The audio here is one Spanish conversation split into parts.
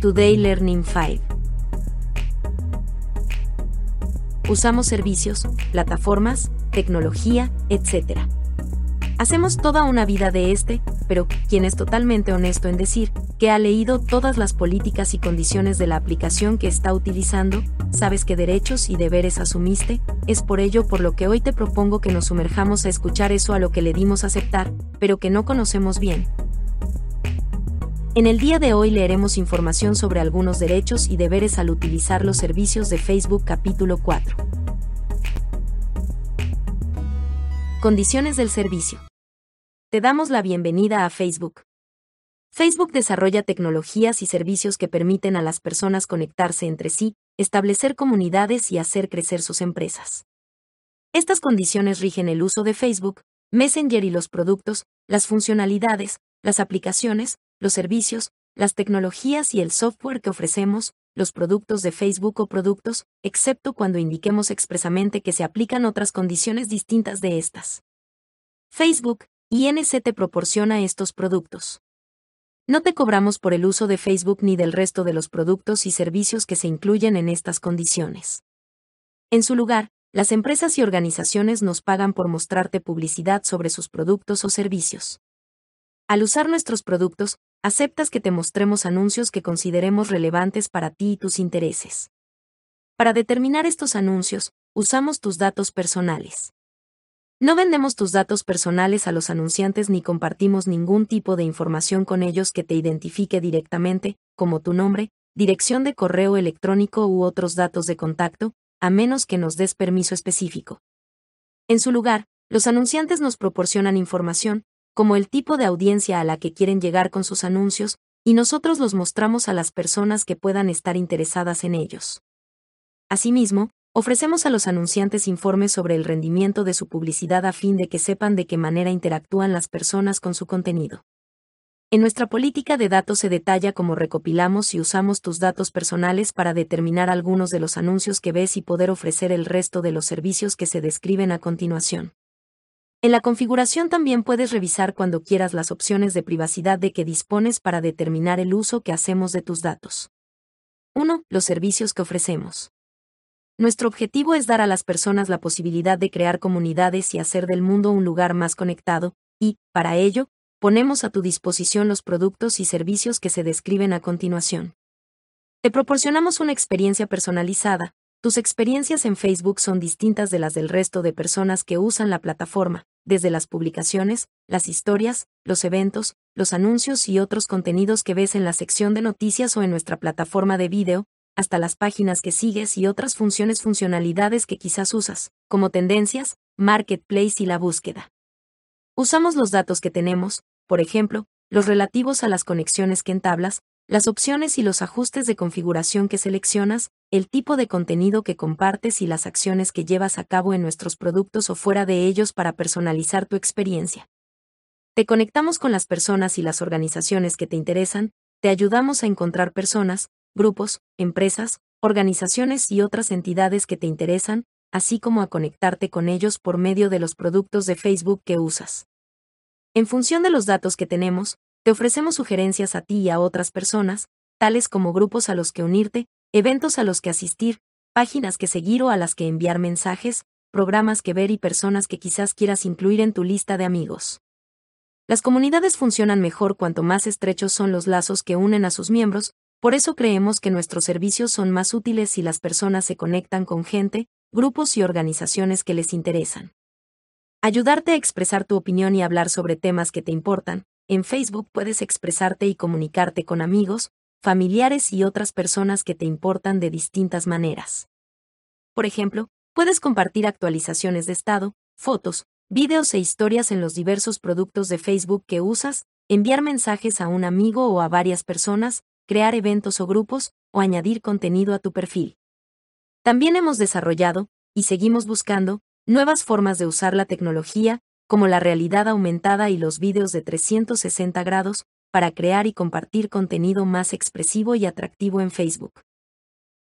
Today Learning 5. Usamos servicios, plataformas, tecnología, etc. Hacemos toda una vida de este, pero quien es totalmente honesto en decir que ha leído todas las políticas y condiciones de la aplicación que está utilizando, sabes qué derechos y deberes asumiste, es por ello por lo que hoy te propongo que nos sumerjamos a escuchar eso a lo que le dimos aceptar, pero que no conocemos bien. En el día de hoy leeremos información sobre algunos derechos y deberes al utilizar los servicios de Facebook capítulo 4. Condiciones del servicio. Te damos la bienvenida a Facebook. Facebook desarrolla tecnologías y servicios que permiten a las personas conectarse entre sí, establecer comunidades y hacer crecer sus empresas. Estas condiciones rigen el uso de Facebook, Messenger y los productos, las funcionalidades, las aplicaciones, los servicios, las tecnologías y el software que ofrecemos, los productos de Facebook o productos, excepto cuando indiquemos expresamente que se aplican otras condiciones distintas de estas. Facebook, INC te proporciona estos productos. No te cobramos por el uso de Facebook ni del resto de los productos y servicios que se incluyen en estas condiciones. En su lugar, las empresas y organizaciones nos pagan por mostrarte publicidad sobre sus productos o servicios. Al usar nuestros productos, aceptas que te mostremos anuncios que consideremos relevantes para ti y tus intereses. Para determinar estos anuncios, usamos tus datos personales. No vendemos tus datos personales a los anunciantes ni compartimos ningún tipo de información con ellos que te identifique directamente, como tu nombre, dirección de correo electrónico u otros datos de contacto, a menos que nos des permiso específico. En su lugar, los anunciantes nos proporcionan información, como el tipo de audiencia a la que quieren llegar con sus anuncios, y nosotros los mostramos a las personas que puedan estar interesadas en ellos. Asimismo, Ofrecemos a los anunciantes informes sobre el rendimiento de su publicidad a fin de que sepan de qué manera interactúan las personas con su contenido. En nuestra política de datos se detalla cómo recopilamos y usamos tus datos personales para determinar algunos de los anuncios que ves y poder ofrecer el resto de los servicios que se describen a continuación. En la configuración también puedes revisar cuando quieras las opciones de privacidad de que dispones para determinar el uso que hacemos de tus datos. 1. Los servicios que ofrecemos. Nuestro objetivo es dar a las personas la posibilidad de crear comunidades y hacer del mundo un lugar más conectado, y, para ello, ponemos a tu disposición los productos y servicios que se describen a continuación. Te proporcionamos una experiencia personalizada, tus experiencias en Facebook son distintas de las del resto de personas que usan la plataforma, desde las publicaciones, las historias, los eventos, los anuncios y otros contenidos que ves en la sección de noticias o en nuestra plataforma de video, hasta las páginas que sigues y otras funciones funcionalidades que quizás usas, como tendencias, marketplace y la búsqueda. Usamos los datos que tenemos, por ejemplo, los relativos a las conexiones que entablas, las opciones y los ajustes de configuración que seleccionas, el tipo de contenido que compartes y las acciones que llevas a cabo en nuestros productos o fuera de ellos para personalizar tu experiencia. Te conectamos con las personas y las organizaciones que te interesan, te ayudamos a encontrar personas, grupos, empresas, organizaciones y otras entidades que te interesan, así como a conectarte con ellos por medio de los productos de Facebook que usas. En función de los datos que tenemos, te ofrecemos sugerencias a ti y a otras personas, tales como grupos a los que unirte, eventos a los que asistir, páginas que seguir o a las que enviar mensajes, programas que ver y personas que quizás quieras incluir en tu lista de amigos. Las comunidades funcionan mejor cuanto más estrechos son los lazos que unen a sus miembros, por eso creemos que nuestros servicios son más útiles si las personas se conectan con gente, grupos y organizaciones que les interesan. Ayudarte a expresar tu opinión y hablar sobre temas que te importan. En Facebook puedes expresarte y comunicarte con amigos, familiares y otras personas que te importan de distintas maneras. Por ejemplo, puedes compartir actualizaciones de estado, fotos, videos e historias en los diversos productos de Facebook que usas, enviar mensajes a un amigo o a varias personas, crear eventos o grupos, o añadir contenido a tu perfil. También hemos desarrollado, y seguimos buscando, nuevas formas de usar la tecnología, como la realidad aumentada y los vídeos de 360 grados, para crear y compartir contenido más expresivo y atractivo en Facebook.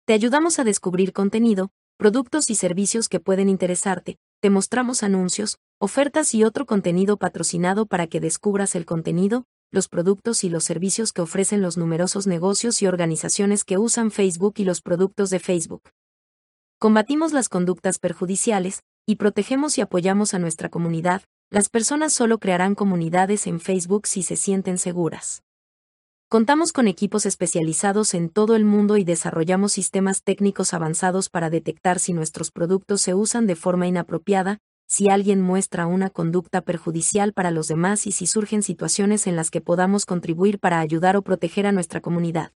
Te ayudamos a descubrir contenido, productos y servicios que pueden interesarte, te mostramos anuncios, ofertas y otro contenido patrocinado para que descubras el contenido, los productos y los servicios que ofrecen los numerosos negocios y organizaciones que usan Facebook y los productos de Facebook. Combatimos las conductas perjudiciales, y protegemos y apoyamos a nuestra comunidad, las personas solo crearán comunidades en Facebook si se sienten seguras. Contamos con equipos especializados en todo el mundo y desarrollamos sistemas técnicos avanzados para detectar si nuestros productos se usan de forma inapropiada, si alguien muestra una conducta perjudicial para los demás y si surgen situaciones en las que podamos contribuir para ayudar o proteger a nuestra comunidad.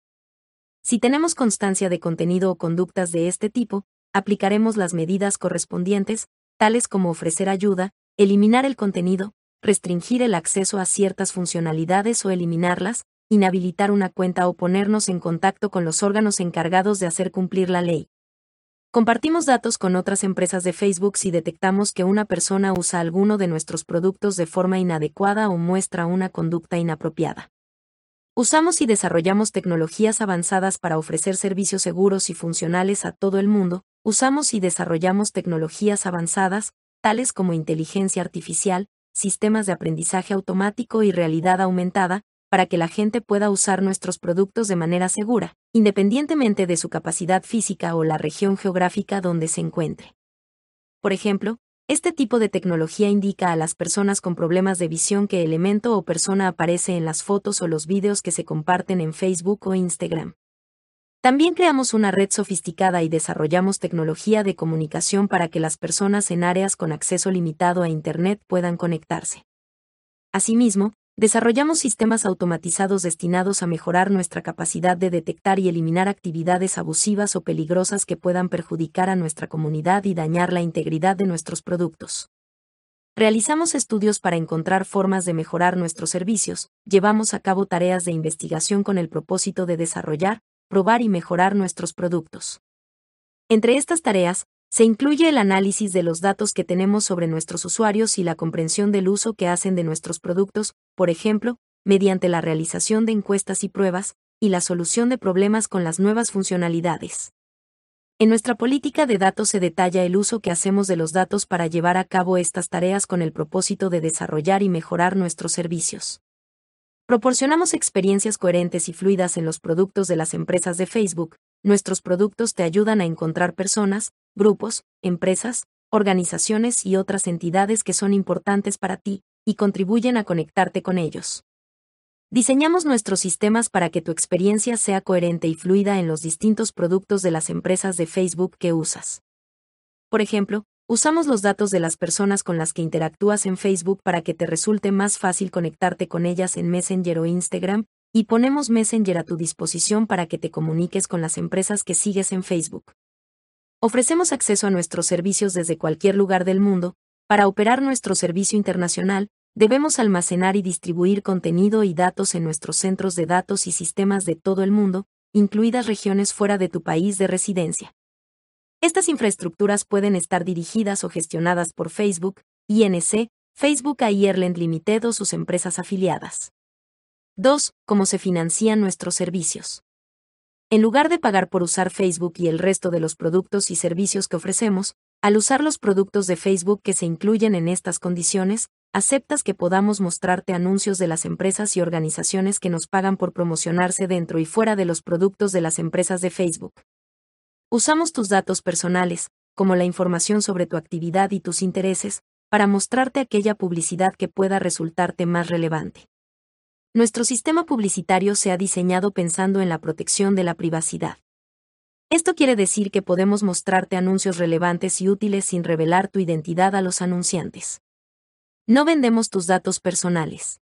Si tenemos constancia de contenido o conductas de este tipo, aplicaremos las medidas correspondientes, tales como ofrecer ayuda, eliminar el contenido, restringir el acceso a ciertas funcionalidades o eliminarlas, inhabilitar una cuenta o ponernos en contacto con los órganos encargados de hacer cumplir la ley. Compartimos datos con otras empresas de Facebook si detectamos que una persona usa alguno de nuestros productos de forma inadecuada o muestra una conducta inapropiada. Usamos y desarrollamos tecnologías avanzadas para ofrecer servicios seguros y funcionales a todo el mundo, usamos y desarrollamos tecnologías avanzadas, tales como inteligencia artificial, sistemas de aprendizaje automático y realidad aumentada, para que la gente pueda usar nuestros productos de manera segura, independientemente de su capacidad física o la región geográfica donde se encuentre. Por ejemplo, este tipo de tecnología indica a las personas con problemas de visión qué elemento o persona aparece en las fotos o los vídeos que se comparten en Facebook o Instagram. También creamos una red sofisticada y desarrollamos tecnología de comunicación para que las personas en áreas con acceso limitado a Internet puedan conectarse. Asimismo, desarrollamos sistemas automatizados destinados a mejorar nuestra capacidad de detectar y eliminar actividades abusivas o peligrosas que puedan perjudicar a nuestra comunidad y dañar la integridad de nuestros productos. Realizamos estudios para encontrar formas de mejorar nuestros servicios, llevamos a cabo tareas de investigación con el propósito de desarrollar, probar y mejorar nuestros productos. Entre estas tareas, se incluye el análisis de los datos que tenemos sobre nuestros usuarios y la comprensión del uso que hacen de nuestros productos, por ejemplo, mediante la realización de encuestas y pruebas, y la solución de problemas con las nuevas funcionalidades. En nuestra política de datos se detalla el uso que hacemos de los datos para llevar a cabo estas tareas con el propósito de desarrollar y mejorar nuestros servicios. Proporcionamos experiencias coherentes y fluidas en los productos de las empresas de Facebook. Nuestros productos te ayudan a encontrar personas, grupos, empresas, organizaciones y otras entidades que son importantes para ti, y contribuyen a conectarte con ellos. Diseñamos nuestros sistemas para que tu experiencia sea coherente y fluida en los distintos productos de las empresas de Facebook que usas. Por ejemplo, Usamos los datos de las personas con las que interactúas en Facebook para que te resulte más fácil conectarte con ellas en Messenger o Instagram, y ponemos Messenger a tu disposición para que te comuniques con las empresas que sigues en Facebook. Ofrecemos acceso a nuestros servicios desde cualquier lugar del mundo. Para operar nuestro servicio internacional, debemos almacenar y distribuir contenido y datos en nuestros centros de datos y sistemas de todo el mundo, incluidas regiones fuera de tu país de residencia. Estas infraestructuras pueden estar dirigidas o gestionadas por Facebook, INC, Facebook Ireland Limited o sus empresas afiliadas. 2. Cómo se financian nuestros servicios. En lugar de pagar por usar Facebook y el resto de los productos y servicios que ofrecemos, al usar los productos de Facebook que se incluyen en estas condiciones, aceptas que podamos mostrarte anuncios de las empresas y organizaciones que nos pagan por promocionarse dentro y fuera de los productos de las empresas de Facebook. Usamos tus datos personales, como la información sobre tu actividad y tus intereses, para mostrarte aquella publicidad que pueda resultarte más relevante. Nuestro sistema publicitario se ha diseñado pensando en la protección de la privacidad. Esto quiere decir que podemos mostrarte anuncios relevantes y útiles sin revelar tu identidad a los anunciantes. No vendemos tus datos personales.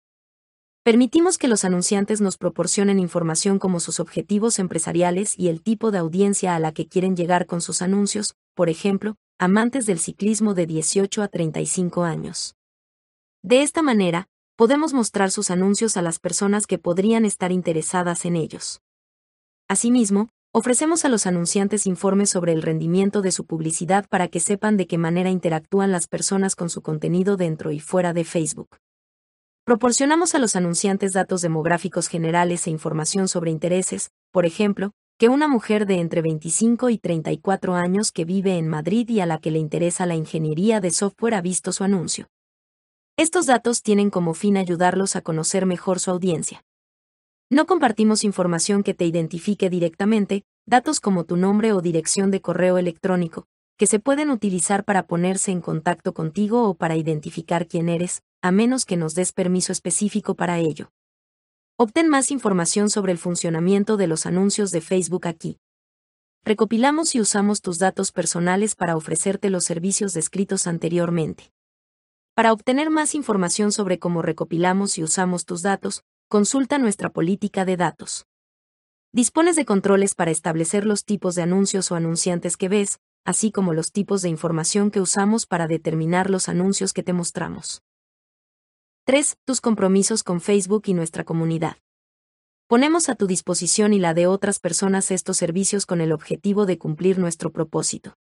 Permitimos que los anunciantes nos proporcionen información como sus objetivos empresariales y el tipo de audiencia a la que quieren llegar con sus anuncios, por ejemplo, amantes del ciclismo de 18 a 35 años. De esta manera, podemos mostrar sus anuncios a las personas que podrían estar interesadas en ellos. Asimismo, ofrecemos a los anunciantes informes sobre el rendimiento de su publicidad para que sepan de qué manera interactúan las personas con su contenido dentro y fuera de Facebook. Proporcionamos a los anunciantes datos demográficos generales e información sobre intereses, por ejemplo, que una mujer de entre 25 y 34 años que vive en Madrid y a la que le interesa la ingeniería de software ha visto su anuncio. Estos datos tienen como fin ayudarlos a conocer mejor su audiencia. No compartimos información que te identifique directamente, datos como tu nombre o dirección de correo electrónico, que se pueden utilizar para ponerse en contacto contigo o para identificar quién eres, a menos que nos des permiso específico para ello. Obtén más información sobre el funcionamiento de los anuncios de Facebook aquí. Recopilamos y usamos tus datos personales para ofrecerte los servicios descritos anteriormente. Para obtener más información sobre cómo recopilamos y usamos tus datos, consulta nuestra política de datos. Dispones de controles para establecer los tipos de anuncios o anunciantes que ves, así como los tipos de información que usamos para determinar los anuncios que te mostramos. 3. Tus compromisos con Facebook y nuestra comunidad. Ponemos a tu disposición y la de otras personas estos servicios con el objetivo de cumplir nuestro propósito.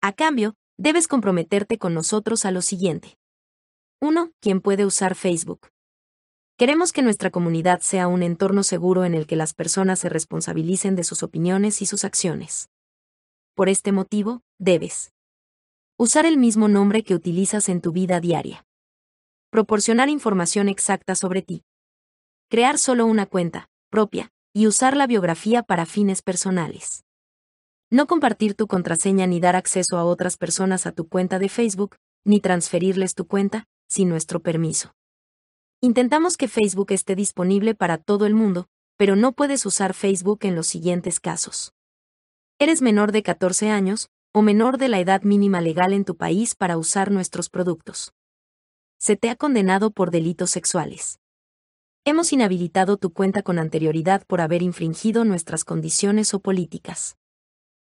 A cambio, debes comprometerte con nosotros a lo siguiente. 1. ¿Quién puede usar Facebook? Queremos que nuestra comunidad sea un entorno seguro en el que las personas se responsabilicen de sus opiniones y sus acciones. Por este motivo, debes usar el mismo nombre que utilizas en tu vida diaria. Proporcionar información exacta sobre ti. Crear solo una cuenta propia y usar la biografía para fines personales. No compartir tu contraseña ni dar acceso a otras personas a tu cuenta de Facebook, ni transferirles tu cuenta, sin nuestro permiso. Intentamos que Facebook esté disponible para todo el mundo, pero no puedes usar Facebook en los siguientes casos. Eres menor de 14 años, o menor de la edad mínima legal en tu país para usar nuestros productos. Se te ha condenado por delitos sexuales. Hemos inhabilitado tu cuenta con anterioridad por haber infringido nuestras condiciones o políticas.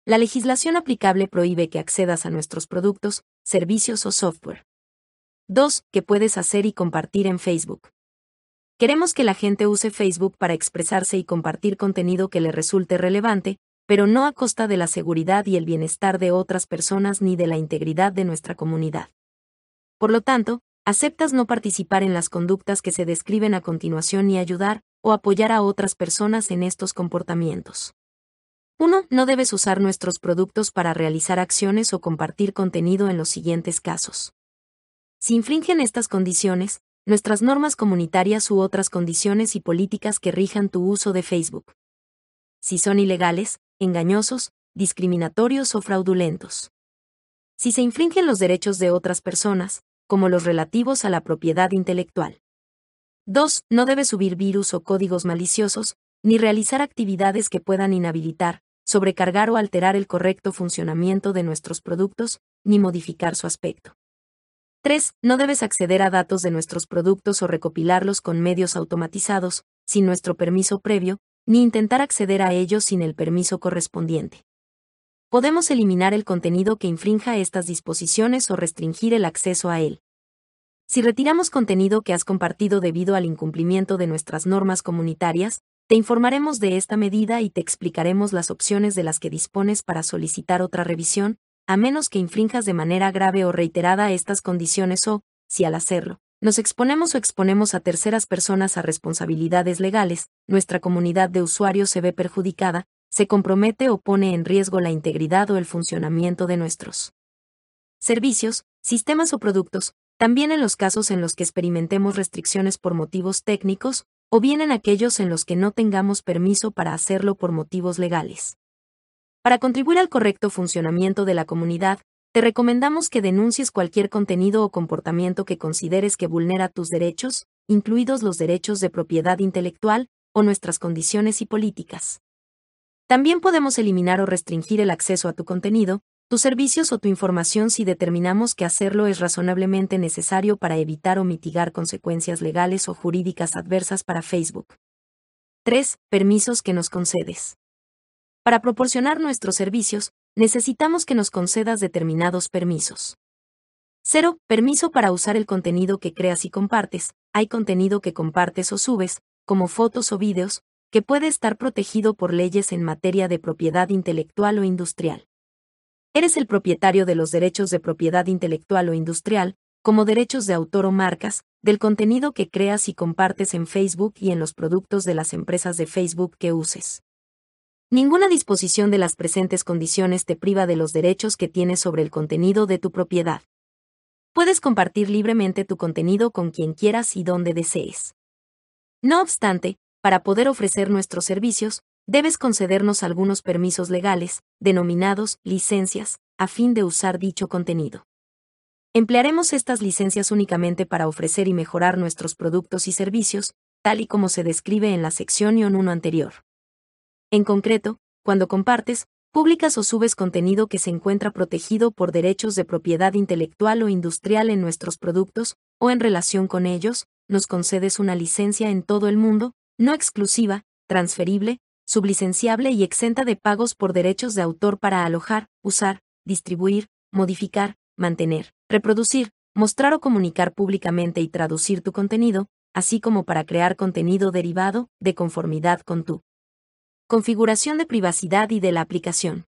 La legislación aplicable prohíbe que accedas a nuestros productos, servicios o software. 2. ¿Qué puedes hacer y compartir en Facebook? Queremos que la gente use Facebook para expresarse y compartir contenido que le resulte relevante, pero no a costa de la seguridad y el bienestar de otras personas ni de la integridad de nuestra comunidad. Por lo tanto, aceptas no participar en las conductas que se describen a continuación ni ayudar o apoyar a otras personas en estos comportamientos. 1. No debes usar nuestros productos para realizar acciones o compartir contenido en los siguientes casos. Si infringen estas condiciones, nuestras normas comunitarias u otras condiciones y políticas que rijan tu uso de Facebook. Si son ilegales, engañosos, discriminatorios o fraudulentos. Si se infringen los derechos de otras personas, como los relativos a la propiedad intelectual. 2. No debe subir virus o códigos maliciosos, ni realizar actividades que puedan inhabilitar, sobrecargar o alterar el correcto funcionamiento de nuestros productos, ni modificar su aspecto. 3. No debes acceder a datos de nuestros productos o recopilarlos con medios automatizados, sin nuestro permiso previo, ni intentar acceder a ellos sin el permiso correspondiente. Podemos eliminar el contenido que infrinja estas disposiciones o restringir el acceso a él. Si retiramos contenido que has compartido debido al incumplimiento de nuestras normas comunitarias, te informaremos de esta medida y te explicaremos las opciones de las que dispones para solicitar otra revisión, a menos que infrinjas de manera grave o reiterada estas condiciones o, si al hacerlo, nos exponemos o exponemos a terceras personas a responsabilidades legales, nuestra comunidad de usuarios se ve perjudicada, se compromete o pone en riesgo la integridad o el funcionamiento de nuestros servicios, sistemas o productos, también en los casos en los que experimentemos restricciones por motivos técnicos, o bien en aquellos en los que no tengamos permiso para hacerlo por motivos legales. Para contribuir al correcto funcionamiento de la comunidad, te recomendamos que denuncies cualquier contenido o comportamiento que consideres que vulnera tus derechos, incluidos los derechos de propiedad intelectual, o nuestras condiciones y políticas. También podemos eliminar o restringir el acceso a tu contenido, tus servicios o tu información si determinamos que hacerlo es razonablemente necesario para evitar o mitigar consecuencias legales o jurídicas adversas para Facebook. 3. Permisos que nos concedes. Para proporcionar nuestros servicios, necesitamos que nos concedas determinados permisos. 0. Permiso para usar el contenido que creas y compartes. Hay contenido que compartes o subes, como fotos o vídeos, que puede estar protegido por leyes en materia de propiedad intelectual o industrial. Eres el propietario de los derechos de propiedad intelectual o industrial, como derechos de autor o marcas, del contenido que creas y compartes en Facebook y en los productos de las empresas de Facebook que uses. Ninguna disposición de las presentes condiciones te priva de los derechos que tienes sobre el contenido de tu propiedad. Puedes compartir libremente tu contenido con quien quieras y donde desees. No obstante, para poder ofrecer nuestros servicios, debes concedernos algunos permisos legales, denominados licencias, a fin de usar dicho contenido. Emplearemos estas licencias únicamente para ofrecer y mejorar nuestros productos y servicios, tal y como se describe en la sección ION 1 anterior. En concreto, cuando compartes, publicas o subes contenido que se encuentra protegido por derechos de propiedad intelectual o industrial en nuestros productos, o en relación con ellos, nos concedes una licencia en todo el mundo, no exclusiva, transferible, sublicenciable y exenta de pagos por derechos de autor para alojar, usar, distribuir, modificar, mantener, reproducir, mostrar o comunicar públicamente y traducir tu contenido, así como para crear contenido derivado, de conformidad con tu configuración de privacidad y de la aplicación.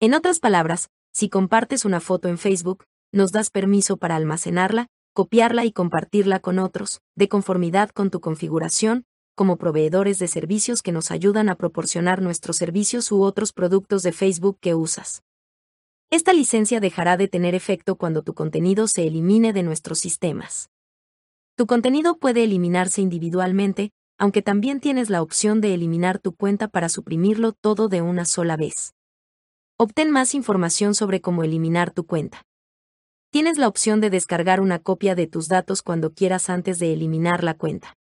En otras palabras, si compartes una foto en Facebook, nos das permiso para almacenarla, copiarla y compartirla con otros, de conformidad con tu configuración, como proveedores de servicios que nos ayudan a proporcionar nuestros servicios u otros productos de Facebook que usas. Esta licencia dejará de tener efecto cuando tu contenido se elimine de nuestros sistemas. Tu contenido puede eliminarse individualmente, aunque también tienes la opción de eliminar tu cuenta para suprimirlo todo de una sola vez. Obtén más información sobre cómo eliminar tu cuenta. Tienes la opción de descargar una copia de tus datos cuando quieras antes de eliminar la cuenta.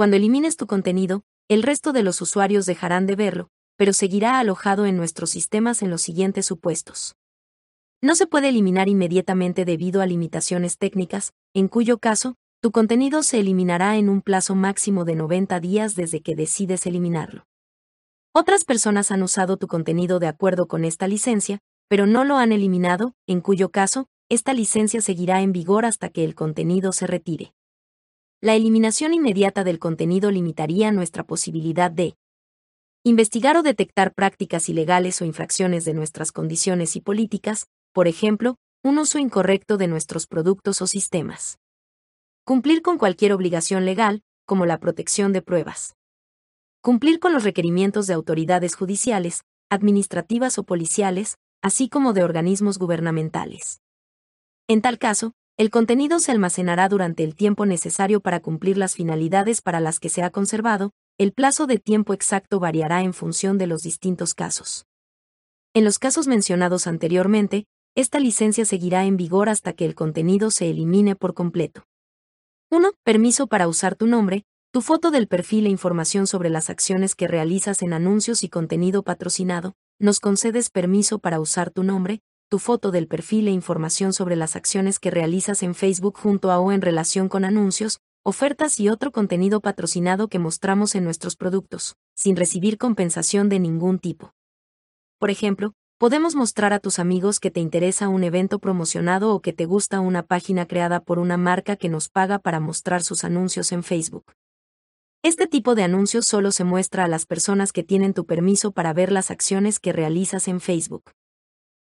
Cuando elimines tu contenido, el resto de los usuarios dejarán de verlo, pero seguirá alojado en nuestros sistemas en los siguientes supuestos. No se puede eliminar inmediatamente debido a limitaciones técnicas, en cuyo caso, tu contenido se eliminará en un plazo máximo de 90 días desde que decides eliminarlo. Otras personas han usado tu contenido de acuerdo con esta licencia, pero no lo han eliminado, en cuyo caso, esta licencia seguirá en vigor hasta que el contenido se retire. La eliminación inmediata del contenido limitaría nuestra posibilidad de investigar o detectar prácticas ilegales o infracciones de nuestras condiciones y políticas, por ejemplo, un uso incorrecto de nuestros productos o sistemas. Cumplir con cualquier obligación legal, como la protección de pruebas. Cumplir con los requerimientos de autoridades judiciales, administrativas o policiales, así como de organismos gubernamentales. En tal caso, el contenido se almacenará durante el tiempo necesario para cumplir las finalidades para las que se ha conservado, el plazo de tiempo exacto variará en función de los distintos casos. En los casos mencionados anteriormente, esta licencia seguirá en vigor hasta que el contenido se elimine por completo. 1. Permiso para usar tu nombre, tu foto del perfil e información sobre las acciones que realizas en anuncios y contenido patrocinado. Nos concedes permiso para usar tu nombre, tu foto del perfil e información sobre las acciones que realizas en Facebook junto a o en relación con anuncios, ofertas y otro contenido patrocinado que mostramos en nuestros productos, sin recibir compensación de ningún tipo. Por ejemplo, podemos mostrar a tus amigos que te interesa un evento promocionado o que te gusta una página creada por una marca que nos paga para mostrar sus anuncios en Facebook. Este tipo de anuncios solo se muestra a las personas que tienen tu permiso para ver las acciones que realizas en Facebook.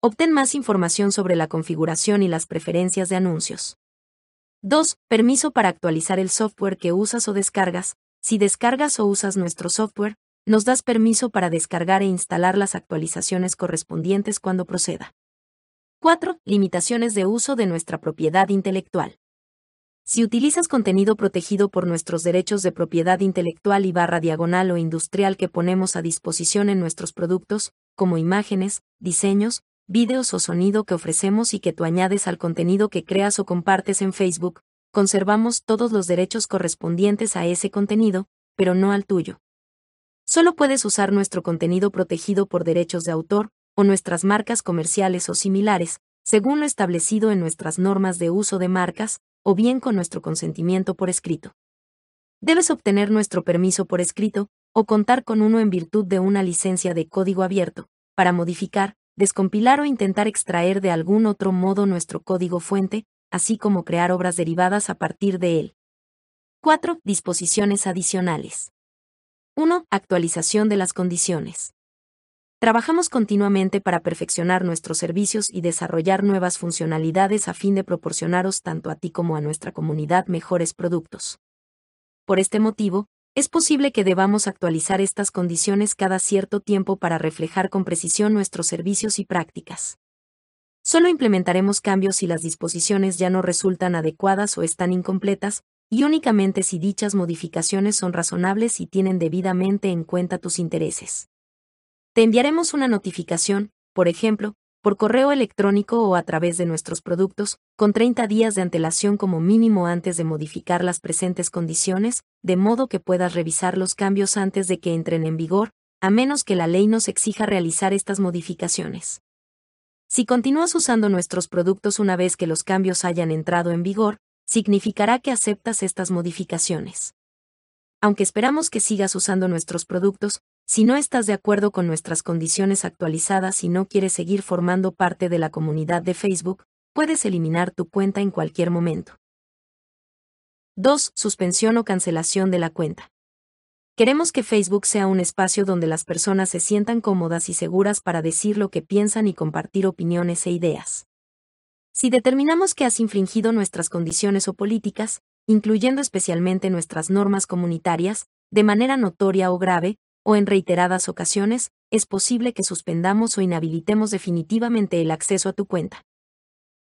Obtén más información sobre la configuración y las preferencias de anuncios. 2. Permiso para actualizar el software que usas o descargas. Si descargas o usas nuestro software, nos das permiso para descargar e instalar las actualizaciones correspondientes cuando proceda. 4. Limitaciones de uso de nuestra propiedad intelectual. Si utilizas contenido protegido por nuestros derechos de propiedad intelectual y barra diagonal o industrial que ponemos a disposición en nuestros productos, como imágenes, diseños, vídeos o sonido que ofrecemos y que tú añades al contenido que creas o compartes en Facebook, conservamos todos los derechos correspondientes a ese contenido, pero no al tuyo. Solo puedes usar nuestro contenido protegido por derechos de autor, o nuestras marcas comerciales o similares, según lo establecido en nuestras normas de uso de marcas, o bien con nuestro consentimiento por escrito. Debes obtener nuestro permiso por escrito, o contar con uno en virtud de una licencia de código abierto, para modificar, descompilar o intentar extraer de algún otro modo nuestro código fuente, así como crear obras derivadas a partir de él. 4. Disposiciones adicionales. 1. Actualización de las condiciones. Trabajamos continuamente para perfeccionar nuestros servicios y desarrollar nuevas funcionalidades a fin de proporcionaros tanto a ti como a nuestra comunidad mejores productos. Por este motivo, es posible que debamos actualizar estas condiciones cada cierto tiempo para reflejar con precisión nuestros servicios y prácticas. Solo implementaremos cambios si las disposiciones ya no resultan adecuadas o están incompletas, y únicamente si dichas modificaciones son razonables y tienen debidamente en cuenta tus intereses. Te enviaremos una notificación, por ejemplo, por correo electrónico o a través de nuestros productos, con 30 días de antelación como mínimo antes de modificar las presentes condiciones, de modo que puedas revisar los cambios antes de que entren en vigor, a menos que la ley nos exija realizar estas modificaciones. Si continúas usando nuestros productos una vez que los cambios hayan entrado en vigor, significará que aceptas estas modificaciones. Aunque esperamos que sigas usando nuestros productos, si no estás de acuerdo con nuestras condiciones actualizadas y no quieres seguir formando parte de la comunidad de Facebook, puedes eliminar tu cuenta en cualquier momento. 2. Suspensión o cancelación de la cuenta. Queremos que Facebook sea un espacio donde las personas se sientan cómodas y seguras para decir lo que piensan y compartir opiniones e ideas. Si determinamos que has infringido nuestras condiciones o políticas, incluyendo especialmente nuestras normas comunitarias, de manera notoria o grave, o en reiteradas ocasiones, es posible que suspendamos o inhabilitemos definitivamente el acceso a tu cuenta.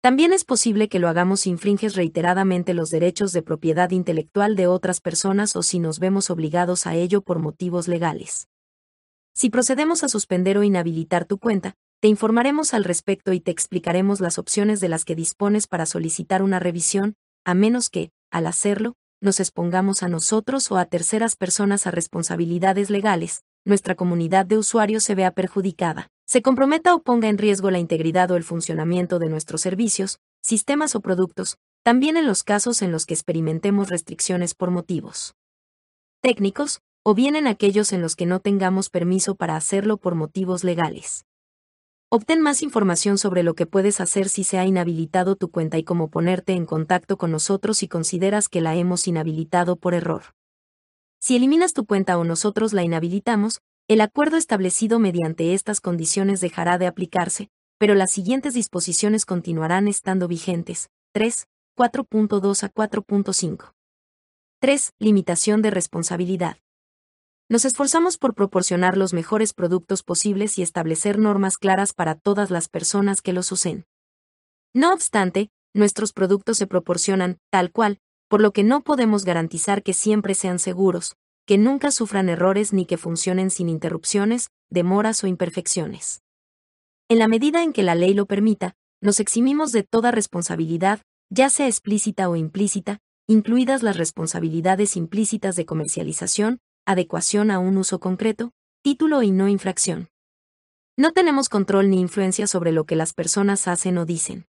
También es posible que lo hagamos si infringes reiteradamente los derechos de propiedad intelectual de otras personas o si nos vemos obligados a ello por motivos legales. Si procedemos a suspender o inhabilitar tu cuenta, te informaremos al respecto y te explicaremos las opciones de las que dispones para solicitar una revisión, a menos que, al hacerlo, nos expongamos a nosotros o a terceras personas a responsabilidades legales, nuestra comunidad de usuarios se vea perjudicada, se comprometa o ponga en riesgo la integridad o el funcionamiento de nuestros servicios, sistemas o productos, también en los casos en los que experimentemos restricciones por motivos técnicos, o bien en aquellos en los que no tengamos permiso para hacerlo por motivos legales. Obtén más información sobre lo que puedes hacer si se ha inhabilitado tu cuenta y cómo ponerte en contacto con nosotros si consideras que la hemos inhabilitado por error. Si eliminas tu cuenta o nosotros la inhabilitamos, el acuerdo establecido mediante estas condiciones dejará de aplicarse, pero las siguientes disposiciones continuarán estando vigentes. 3. 4.2 a 4.5. 3. Limitación de responsabilidad. Nos esforzamos por proporcionar los mejores productos posibles y establecer normas claras para todas las personas que los usen. No obstante, nuestros productos se proporcionan, tal cual, por lo que no podemos garantizar que siempre sean seguros, que nunca sufran errores ni que funcionen sin interrupciones, demoras o imperfecciones. En la medida en que la ley lo permita, nos eximimos de toda responsabilidad, ya sea explícita o implícita, incluidas las responsabilidades implícitas de comercialización, adecuación a un uso concreto, título y no infracción. No tenemos control ni influencia sobre lo que las personas hacen o dicen.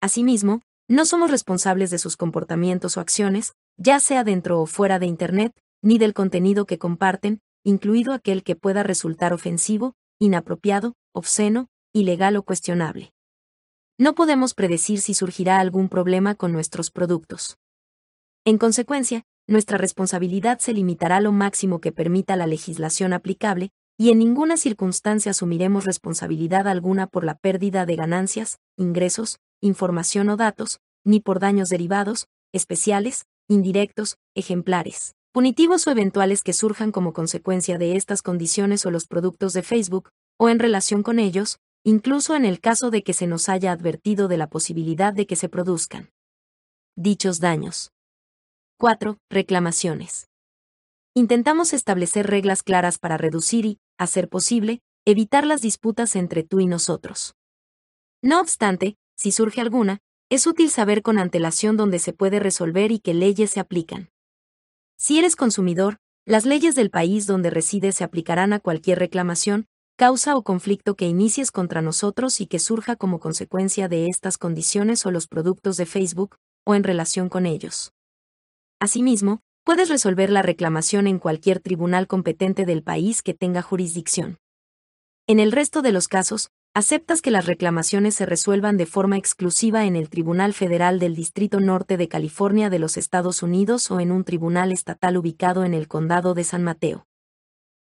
Asimismo, no somos responsables de sus comportamientos o acciones, ya sea dentro o fuera de Internet, ni del contenido que comparten, incluido aquel que pueda resultar ofensivo, inapropiado, obsceno, ilegal o cuestionable. No podemos predecir si surgirá algún problema con nuestros productos. En consecuencia, nuestra responsabilidad se limitará a lo máximo que permita la legislación aplicable, y en ninguna circunstancia asumiremos responsabilidad alguna por la pérdida de ganancias, ingresos, información o datos, ni por daños derivados, especiales, indirectos, ejemplares, punitivos o eventuales que surjan como consecuencia de estas condiciones o los productos de Facebook, o en relación con ellos, incluso en el caso de que se nos haya advertido de la posibilidad de que se produzcan dichos daños. 4. Reclamaciones. Intentamos establecer reglas claras para reducir y, a ser posible, evitar las disputas entre tú y nosotros. No obstante, si surge alguna, es útil saber con antelación dónde se puede resolver y qué leyes se aplican. Si eres consumidor, las leyes del país donde resides se aplicarán a cualquier reclamación, causa o conflicto que inicies contra nosotros y que surja como consecuencia de estas condiciones o los productos de Facebook, o en relación con ellos. Asimismo, puedes resolver la reclamación en cualquier tribunal competente del país que tenga jurisdicción. En el resto de los casos, aceptas que las reclamaciones se resuelvan de forma exclusiva en el Tribunal Federal del Distrito Norte de California de los Estados Unidos o en un tribunal estatal ubicado en el Condado de San Mateo.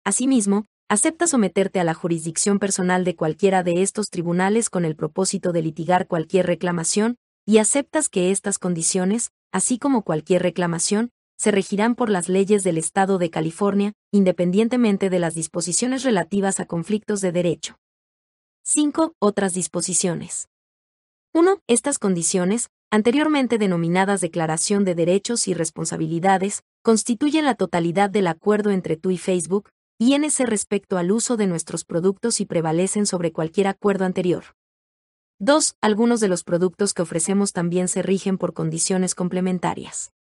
Asimismo, aceptas someterte a la jurisdicción personal de cualquiera de estos tribunales con el propósito de litigar cualquier reclamación, y aceptas que estas condiciones, así como cualquier reclamación, se regirán por las leyes del Estado de California, independientemente de las disposiciones relativas a conflictos de derecho. 5. Otras disposiciones. 1. Estas condiciones, anteriormente denominadas Declaración de Derechos y Responsabilidades, constituyen la totalidad del acuerdo entre tú y Facebook, y en ese respecto al uso de nuestros productos y prevalecen sobre cualquier acuerdo anterior. 2. Algunos de los productos que ofrecemos también se rigen por condiciones complementarias.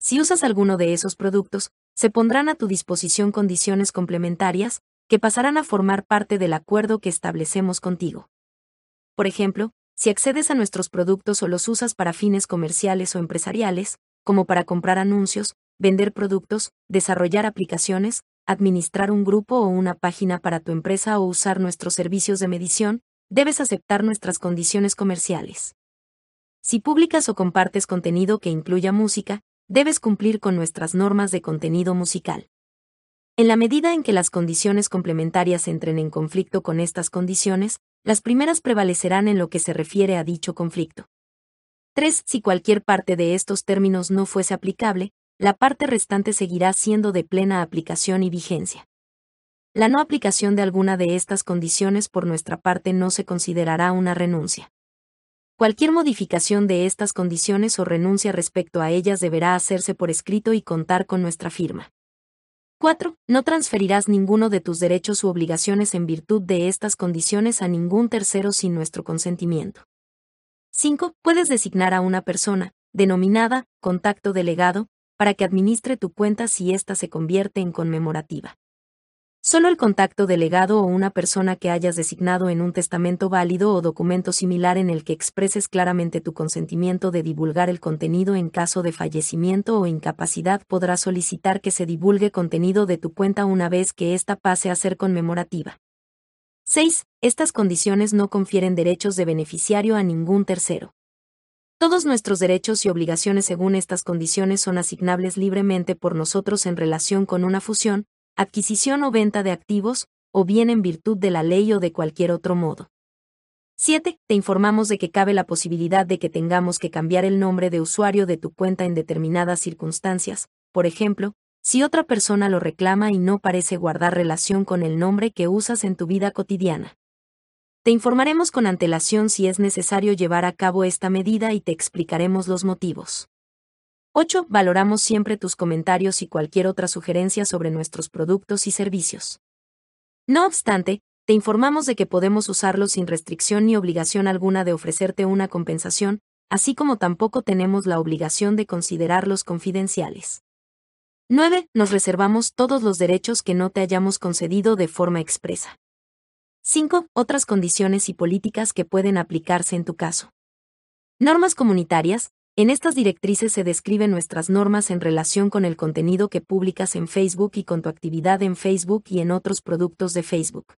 Si usas alguno de esos productos, se pondrán a tu disposición condiciones complementarias, que pasarán a formar parte del acuerdo que establecemos contigo. Por ejemplo, si accedes a nuestros productos o los usas para fines comerciales o empresariales, como para comprar anuncios, vender productos, desarrollar aplicaciones, administrar un grupo o una página para tu empresa o usar nuestros servicios de medición, debes aceptar nuestras condiciones comerciales. Si publicas o compartes contenido que incluya música, debes cumplir con nuestras normas de contenido musical. En la medida en que las condiciones complementarias entren en conflicto con estas condiciones, las primeras prevalecerán en lo que se refiere a dicho conflicto. 3. Si cualquier parte de estos términos no fuese aplicable, la parte restante seguirá siendo de plena aplicación y vigencia. La no aplicación de alguna de estas condiciones por nuestra parte no se considerará una renuncia. Cualquier modificación de estas condiciones o renuncia respecto a ellas deberá hacerse por escrito y contar con nuestra firma. 4. No transferirás ninguno de tus derechos u obligaciones en virtud de estas condiciones a ningún tercero sin nuestro consentimiento. 5. Puedes designar a una persona, denominada contacto delegado, para que administre tu cuenta si ésta se convierte en conmemorativa. Solo el contacto delegado o una persona que hayas designado en un testamento válido o documento similar en el que expreses claramente tu consentimiento de divulgar el contenido en caso de fallecimiento o incapacidad podrá solicitar que se divulgue contenido de tu cuenta una vez que ésta pase a ser conmemorativa. 6. Estas condiciones no confieren derechos de beneficiario a ningún tercero. Todos nuestros derechos y obligaciones según estas condiciones son asignables libremente por nosotros en relación con una fusión, adquisición o venta de activos, o bien en virtud de la ley o de cualquier otro modo. 7. Te informamos de que cabe la posibilidad de que tengamos que cambiar el nombre de usuario de tu cuenta en determinadas circunstancias, por ejemplo, si otra persona lo reclama y no parece guardar relación con el nombre que usas en tu vida cotidiana. Te informaremos con antelación si es necesario llevar a cabo esta medida y te explicaremos los motivos. 8. Valoramos siempre tus comentarios y cualquier otra sugerencia sobre nuestros productos y servicios. No obstante, te informamos de que podemos usarlos sin restricción ni obligación alguna de ofrecerte una compensación, así como tampoco tenemos la obligación de considerarlos confidenciales. 9. Nos reservamos todos los derechos que no te hayamos concedido de forma expresa. 5. Otras condiciones y políticas que pueden aplicarse en tu caso. Normas comunitarias, en estas directrices se describen nuestras normas en relación con el contenido que publicas en Facebook y con tu actividad en Facebook y en otros productos de Facebook.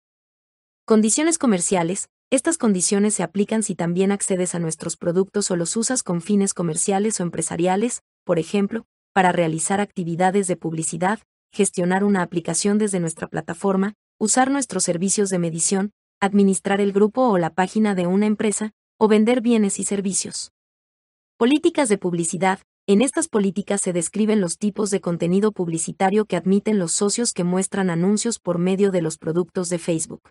Condiciones comerciales. Estas condiciones se aplican si también accedes a nuestros productos o los usas con fines comerciales o empresariales, por ejemplo, para realizar actividades de publicidad, gestionar una aplicación desde nuestra plataforma, usar nuestros servicios de medición, administrar el grupo o la página de una empresa, o vender bienes y servicios. Políticas de publicidad. En estas políticas se describen los tipos de contenido publicitario que admiten los socios que muestran anuncios por medio de los productos de Facebook.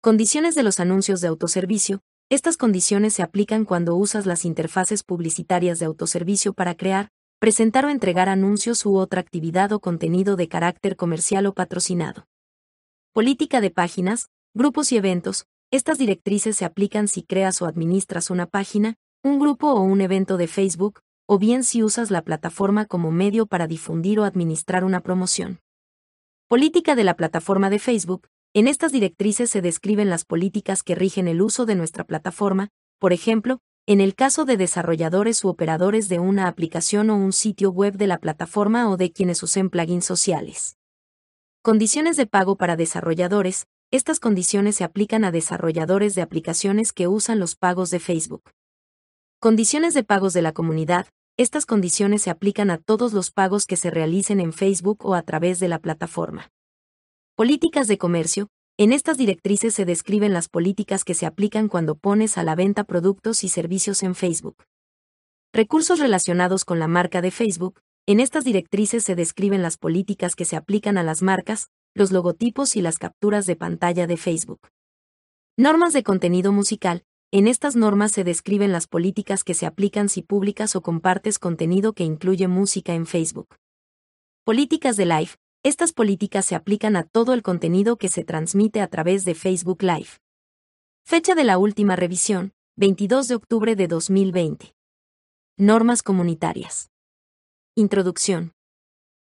Condiciones de los anuncios de autoservicio. Estas condiciones se aplican cuando usas las interfaces publicitarias de autoservicio para crear, presentar o entregar anuncios u otra actividad o contenido de carácter comercial o patrocinado. Política de páginas, grupos y eventos. Estas directrices se aplican si creas o administras una página, un grupo o un evento de Facebook, o bien si usas la plataforma como medio para difundir o administrar una promoción. Política de la plataforma de Facebook. En estas directrices se describen las políticas que rigen el uso de nuestra plataforma, por ejemplo, en el caso de desarrolladores u operadores de una aplicación o un sitio web de la plataforma o de quienes usen plugins sociales. Condiciones de pago para desarrolladores. Estas condiciones se aplican a desarrolladores de aplicaciones que usan los pagos de Facebook. Condiciones de pagos de la comunidad. Estas condiciones se aplican a todos los pagos que se realicen en Facebook o a través de la plataforma. Políticas de comercio. En estas directrices se describen las políticas que se aplican cuando pones a la venta productos y servicios en Facebook. Recursos relacionados con la marca de Facebook. En estas directrices se describen las políticas que se aplican a las marcas, los logotipos y las capturas de pantalla de Facebook. Normas de contenido musical. En estas normas se describen las políticas que se aplican si publicas o compartes contenido que incluye música en Facebook. Políticas de Live. Estas políticas se aplican a todo el contenido que se transmite a través de Facebook Live. Fecha de la última revisión, 22 de octubre de 2020. Normas comunitarias. Introducción.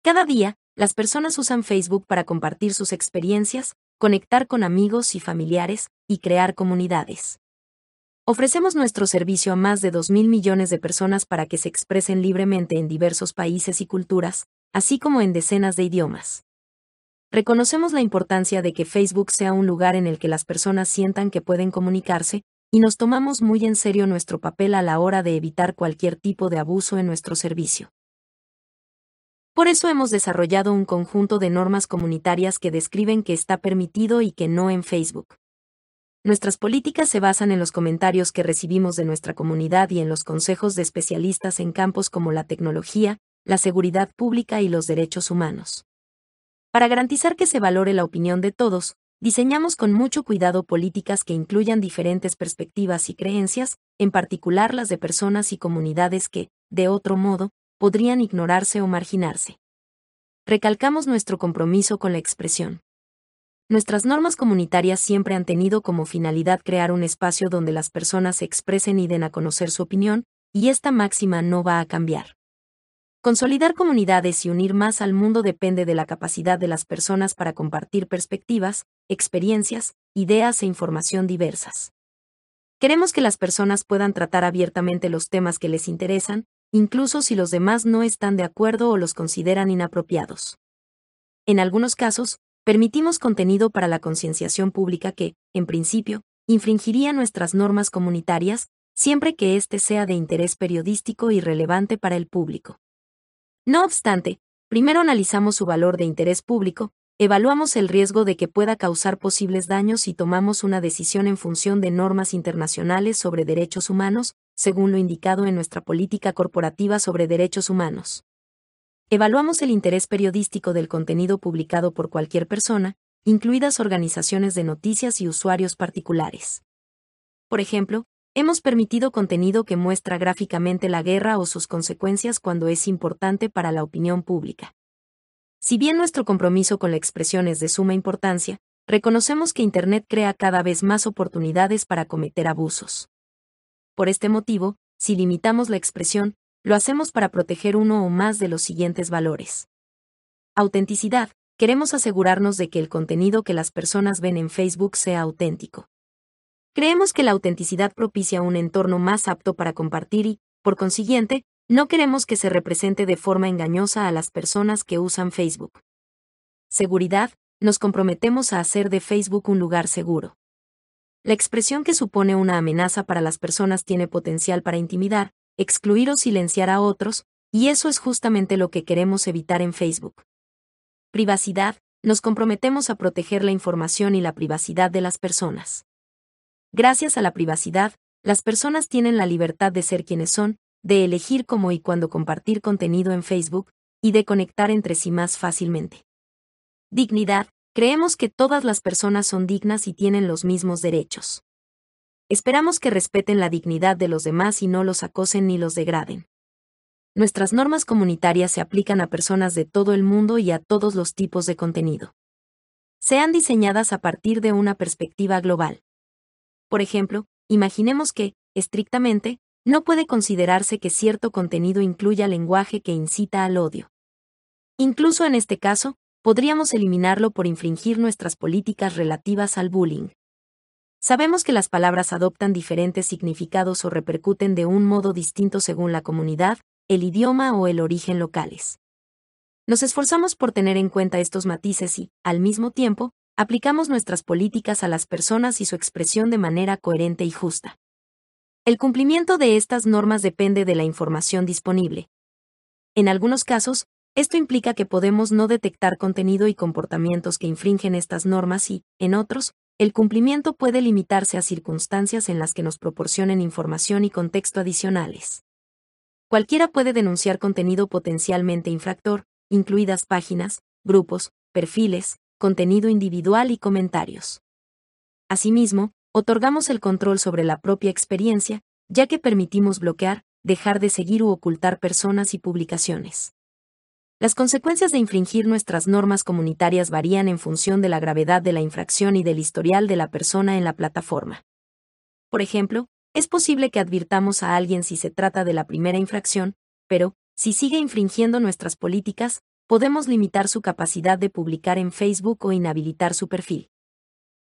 Cada día, las personas usan Facebook para compartir sus experiencias, conectar con amigos y familiares, y crear comunidades. Ofrecemos nuestro servicio a más de 2.000 millones de personas para que se expresen libremente en diversos países y culturas, así como en decenas de idiomas. Reconocemos la importancia de que Facebook sea un lugar en el que las personas sientan que pueden comunicarse, y nos tomamos muy en serio nuestro papel a la hora de evitar cualquier tipo de abuso en nuestro servicio. Por eso hemos desarrollado un conjunto de normas comunitarias que describen qué está permitido y qué no en Facebook. Nuestras políticas se basan en los comentarios que recibimos de nuestra comunidad y en los consejos de especialistas en campos como la tecnología, la seguridad pública y los derechos humanos. Para garantizar que se valore la opinión de todos, diseñamos con mucho cuidado políticas que incluyan diferentes perspectivas y creencias, en particular las de personas y comunidades que, de otro modo, podrían ignorarse o marginarse. Recalcamos nuestro compromiso con la expresión. Nuestras normas comunitarias siempre han tenido como finalidad crear un espacio donde las personas se expresen y den a conocer su opinión, y esta máxima no va a cambiar. Consolidar comunidades y unir más al mundo depende de la capacidad de las personas para compartir perspectivas, experiencias, ideas e información diversas. Queremos que las personas puedan tratar abiertamente los temas que les interesan, incluso si los demás no están de acuerdo o los consideran inapropiados. En algunos casos, permitimos contenido para la concienciación pública que, en principio, infringiría nuestras normas comunitarias, siempre que éste sea de interés periodístico y relevante para el público. No obstante, primero analizamos su valor de interés público, evaluamos el riesgo de que pueda causar posibles daños y tomamos una decisión en función de normas internacionales sobre derechos humanos, según lo indicado en nuestra política corporativa sobre derechos humanos. Evaluamos el interés periodístico del contenido publicado por cualquier persona, incluidas organizaciones de noticias y usuarios particulares. Por ejemplo, hemos permitido contenido que muestra gráficamente la guerra o sus consecuencias cuando es importante para la opinión pública. Si bien nuestro compromiso con la expresión es de suma importancia, reconocemos que Internet crea cada vez más oportunidades para cometer abusos. Por este motivo, si limitamos la expresión, lo hacemos para proteger uno o más de los siguientes valores. Autenticidad. Queremos asegurarnos de que el contenido que las personas ven en Facebook sea auténtico. Creemos que la autenticidad propicia un entorno más apto para compartir y, por consiguiente, no queremos que se represente de forma engañosa a las personas que usan Facebook. Seguridad. Nos comprometemos a hacer de Facebook un lugar seguro. La expresión que supone una amenaza para las personas tiene potencial para intimidar, excluir o silenciar a otros, y eso es justamente lo que queremos evitar en Facebook. Privacidad, nos comprometemos a proteger la información y la privacidad de las personas. Gracias a la privacidad, las personas tienen la libertad de ser quienes son, de elegir cómo y cuándo compartir contenido en Facebook, y de conectar entre sí más fácilmente. Dignidad, creemos que todas las personas son dignas y tienen los mismos derechos. Esperamos que respeten la dignidad de los demás y no los acosen ni los degraden. Nuestras normas comunitarias se aplican a personas de todo el mundo y a todos los tipos de contenido. Sean diseñadas a partir de una perspectiva global. Por ejemplo, imaginemos que, estrictamente, no puede considerarse que cierto contenido incluya lenguaje que incita al odio. Incluso en este caso, podríamos eliminarlo por infringir nuestras políticas relativas al bullying. Sabemos que las palabras adoptan diferentes significados o repercuten de un modo distinto según la comunidad, el idioma o el origen locales. Nos esforzamos por tener en cuenta estos matices y, al mismo tiempo, aplicamos nuestras políticas a las personas y su expresión de manera coherente y justa. El cumplimiento de estas normas depende de la información disponible. En algunos casos, esto implica que podemos no detectar contenido y comportamientos que infringen estas normas y, en otros, el cumplimiento puede limitarse a circunstancias en las que nos proporcionen información y contexto adicionales. Cualquiera puede denunciar contenido potencialmente infractor, incluidas páginas, grupos, perfiles, contenido individual y comentarios. Asimismo, otorgamos el control sobre la propia experiencia, ya que permitimos bloquear, dejar de seguir u ocultar personas y publicaciones. Las consecuencias de infringir nuestras normas comunitarias varían en función de la gravedad de la infracción y del historial de la persona en la plataforma. Por ejemplo, es posible que advirtamos a alguien si se trata de la primera infracción, pero, si sigue infringiendo nuestras políticas, podemos limitar su capacidad de publicar en Facebook o inhabilitar su perfil.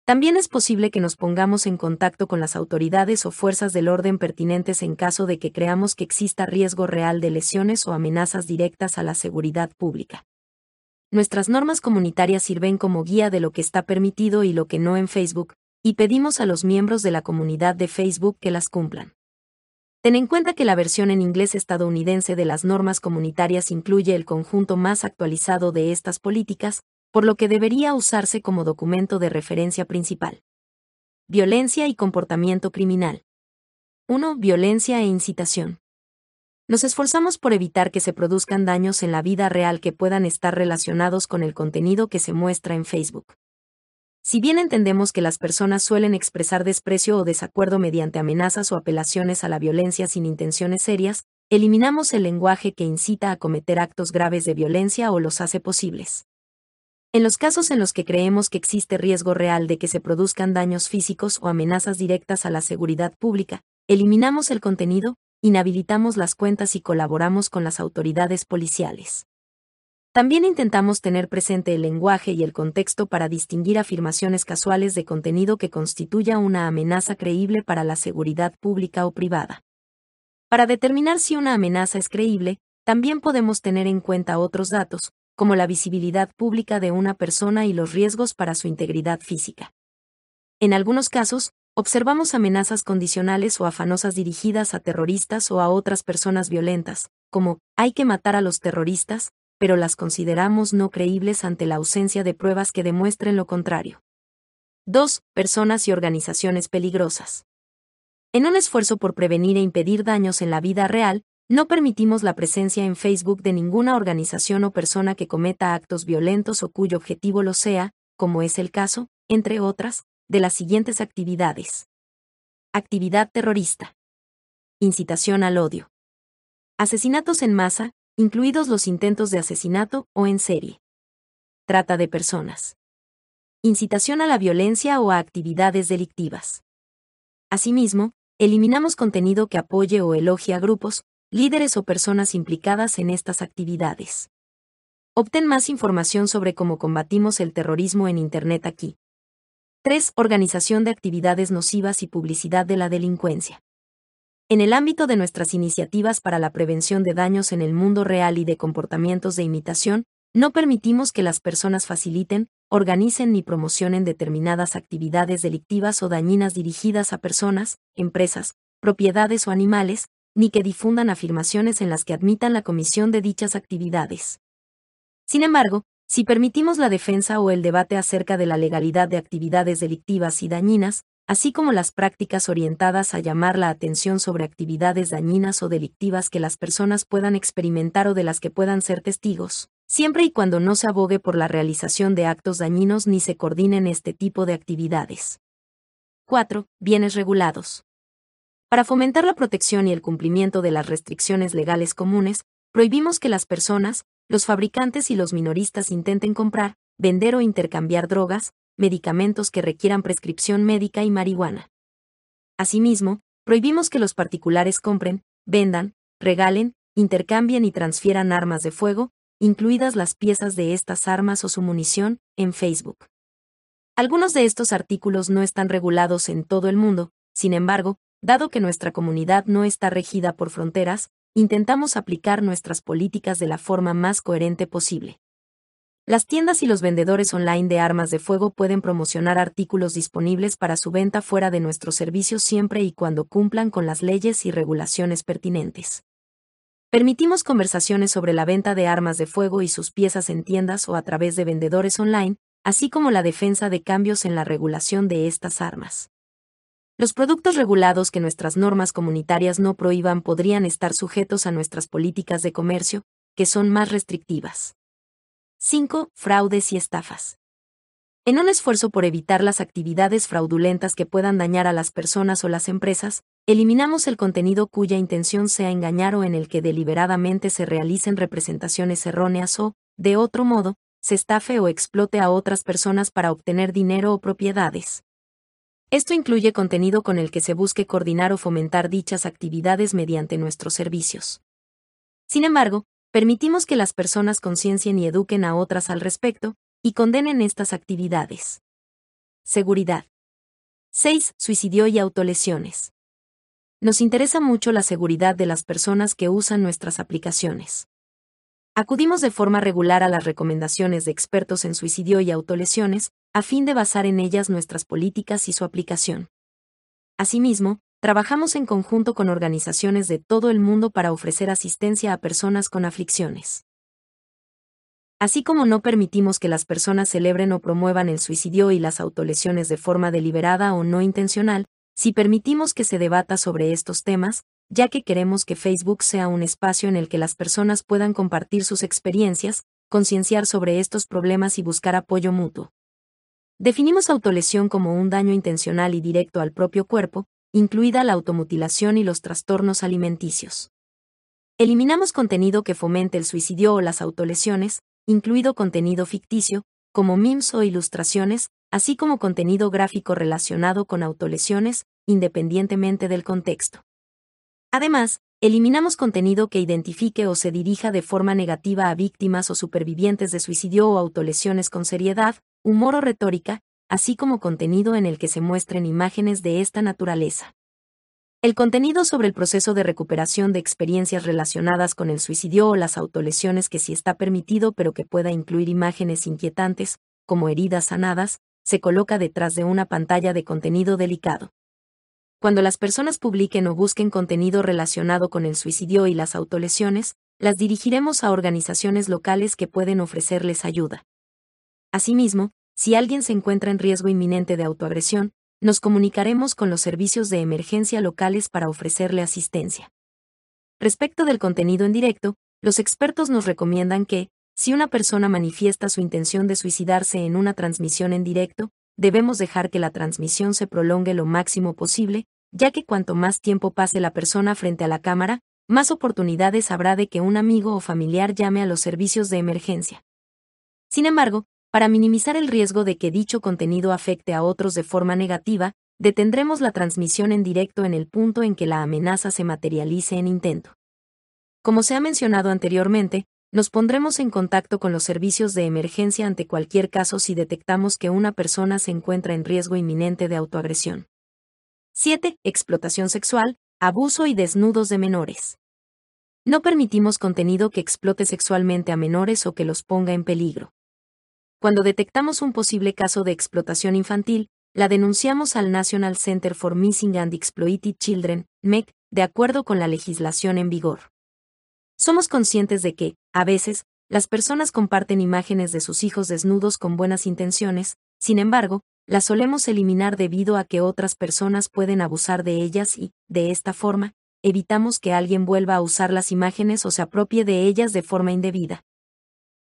También es posible que nos pongamos en contacto con las autoridades o fuerzas del orden pertinentes en caso de que creamos que exista riesgo real de lesiones o amenazas directas a la seguridad pública. Nuestras normas comunitarias sirven como guía de lo que está permitido y lo que no en Facebook, y pedimos a los miembros de la comunidad de Facebook que las cumplan. Ten en cuenta que la versión en inglés estadounidense de las normas comunitarias incluye el conjunto más actualizado de estas políticas, por lo que debería usarse como documento de referencia principal. Violencia y comportamiento criminal. 1. Violencia e incitación. Nos esforzamos por evitar que se produzcan daños en la vida real que puedan estar relacionados con el contenido que se muestra en Facebook. Si bien entendemos que las personas suelen expresar desprecio o desacuerdo mediante amenazas o apelaciones a la violencia sin intenciones serias, eliminamos el lenguaje que incita a cometer actos graves de violencia o los hace posibles. En los casos en los que creemos que existe riesgo real de que se produzcan daños físicos o amenazas directas a la seguridad pública, eliminamos el contenido, inhabilitamos las cuentas y colaboramos con las autoridades policiales. También intentamos tener presente el lenguaje y el contexto para distinguir afirmaciones casuales de contenido que constituya una amenaza creíble para la seguridad pública o privada. Para determinar si una amenaza es creíble, también podemos tener en cuenta otros datos, como la visibilidad pública de una persona y los riesgos para su integridad física. En algunos casos, observamos amenazas condicionales o afanosas dirigidas a terroristas o a otras personas violentas, como hay que matar a los terroristas, pero las consideramos no creíbles ante la ausencia de pruebas que demuestren lo contrario. 2. Personas y organizaciones peligrosas. En un esfuerzo por prevenir e impedir daños en la vida real, no permitimos la presencia en Facebook de ninguna organización o persona que cometa actos violentos o cuyo objetivo lo sea, como es el caso, entre otras, de las siguientes actividades. Actividad terrorista. Incitación al odio. Asesinatos en masa, incluidos los intentos de asesinato o en serie. Trata de personas. Incitación a la violencia o a actividades delictivas. Asimismo, eliminamos contenido que apoye o elogie a grupos, líderes o personas implicadas en estas actividades. Obtén más información sobre cómo combatimos el terrorismo en Internet aquí. 3. Organización de actividades nocivas y publicidad de la delincuencia. En el ámbito de nuestras iniciativas para la prevención de daños en el mundo real y de comportamientos de imitación, no permitimos que las personas faciliten, organicen ni promocionen determinadas actividades delictivas o dañinas dirigidas a personas, empresas, propiedades o animales, ni que difundan afirmaciones en las que admitan la comisión de dichas actividades. Sin embargo, si permitimos la defensa o el debate acerca de la legalidad de actividades delictivas y dañinas, así como las prácticas orientadas a llamar la atención sobre actividades dañinas o delictivas que las personas puedan experimentar o de las que puedan ser testigos, siempre y cuando no se abogue por la realización de actos dañinos ni se coordinen este tipo de actividades. 4. Bienes regulados. Para fomentar la protección y el cumplimiento de las restricciones legales comunes, prohibimos que las personas, los fabricantes y los minoristas intenten comprar, vender o intercambiar drogas, medicamentos que requieran prescripción médica y marihuana. Asimismo, prohibimos que los particulares compren, vendan, regalen, intercambien y transfieran armas de fuego, incluidas las piezas de estas armas o su munición, en Facebook. Algunos de estos artículos no están regulados en todo el mundo, sin embargo, Dado que nuestra comunidad no está regida por fronteras, intentamos aplicar nuestras políticas de la forma más coherente posible. Las tiendas y los vendedores online de armas de fuego pueden promocionar artículos disponibles para su venta fuera de nuestros servicios siempre y cuando cumplan con las leyes y regulaciones pertinentes. Permitimos conversaciones sobre la venta de armas de fuego y sus piezas en tiendas o a través de vendedores online, así como la defensa de cambios en la regulación de estas armas. Los productos regulados que nuestras normas comunitarias no prohíban podrían estar sujetos a nuestras políticas de comercio, que son más restrictivas. 5. Fraudes y estafas. En un esfuerzo por evitar las actividades fraudulentas que puedan dañar a las personas o las empresas, eliminamos el contenido cuya intención sea engañar o en el que deliberadamente se realicen representaciones erróneas o, de otro modo, se estafe o explote a otras personas para obtener dinero o propiedades. Esto incluye contenido con el que se busque coordinar o fomentar dichas actividades mediante nuestros servicios. Sin embargo, permitimos que las personas conciencien y eduquen a otras al respecto, y condenen estas actividades. Seguridad. 6. Suicidio y autolesiones. Nos interesa mucho la seguridad de las personas que usan nuestras aplicaciones. Acudimos de forma regular a las recomendaciones de expertos en suicidio y autolesiones, a fin de basar en ellas nuestras políticas y su aplicación. Asimismo, trabajamos en conjunto con organizaciones de todo el mundo para ofrecer asistencia a personas con aflicciones. Así como no permitimos que las personas celebren o promuevan el suicidio y las autolesiones de forma deliberada o no intencional, si permitimos que se debata sobre estos temas, ya que queremos que Facebook sea un espacio en el que las personas puedan compartir sus experiencias, concienciar sobre estos problemas y buscar apoyo mutuo. Definimos autolesión como un daño intencional y directo al propio cuerpo, incluida la automutilación y los trastornos alimenticios. Eliminamos contenido que fomente el suicidio o las autolesiones, incluido contenido ficticio, como memes o ilustraciones, así como contenido gráfico relacionado con autolesiones, independientemente del contexto. Además, eliminamos contenido que identifique o se dirija de forma negativa a víctimas o supervivientes de suicidio o autolesiones con seriedad, humor o retórica, así como contenido en el que se muestren imágenes de esta naturaleza. El contenido sobre el proceso de recuperación de experiencias relacionadas con el suicidio o las autolesiones que sí está permitido pero que pueda incluir imágenes inquietantes, como heridas sanadas, se coloca detrás de una pantalla de contenido delicado. Cuando las personas publiquen o busquen contenido relacionado con el suicidio y las autolesiones, las dirigiremos a organizaciones locales que pueden ofrecerles ayuda. Asimismo, si alguien se encuentra en riesgo inminente de autoagresión, nos comunicaremos con los servicios de emergencia locales para ofrecerle asistencia. Respecto del contenido en directo, los expertos nos recomiendan que, si una persona manifiesta su intención de suicidarse en una transmisión en directo, debemos dejar que la transmisión se prolongue lo máximo posible, ya que cuanto más tiempo pase la persona frente a la cámara, más oportunidades habrá de que un amigo o familiar llame a los servicios de emergencia. Sin embargo, para minimizar el riesgo de que dicho contenido afecte a otros de forma negativa, detendremos la transmisión en directo en el punto en que la amenaza se materialice en intento. Como se ha mencionado anteriormente, nos pondremos en contacto con los servicios de emergencia ante cualquier caso si detectamos que una persona se encuentra en riesgo inminente de autoagresión. 7. Explotación sexual, abuso y desnudos de menores. No permitimos contenido que explote sexualmente a menores o que los ponga en peligro. Cuando detectamos un posible caso de explotación infantil, la denunciamos al National Center for Missing and Exploited Children, MEC, de acuerdo con la legislación en vigor. Somos conscientes de que, a veces, las personas comparten imágenes de sus hijos desnudos con buenas intenciones, sin embargo, las solemos eliminar debido a que otras personas pueden abusar de ellas y, de esta forma, evitamos que alguien vuelva a usar las imágenes o se apropie de ellas de forma indebida.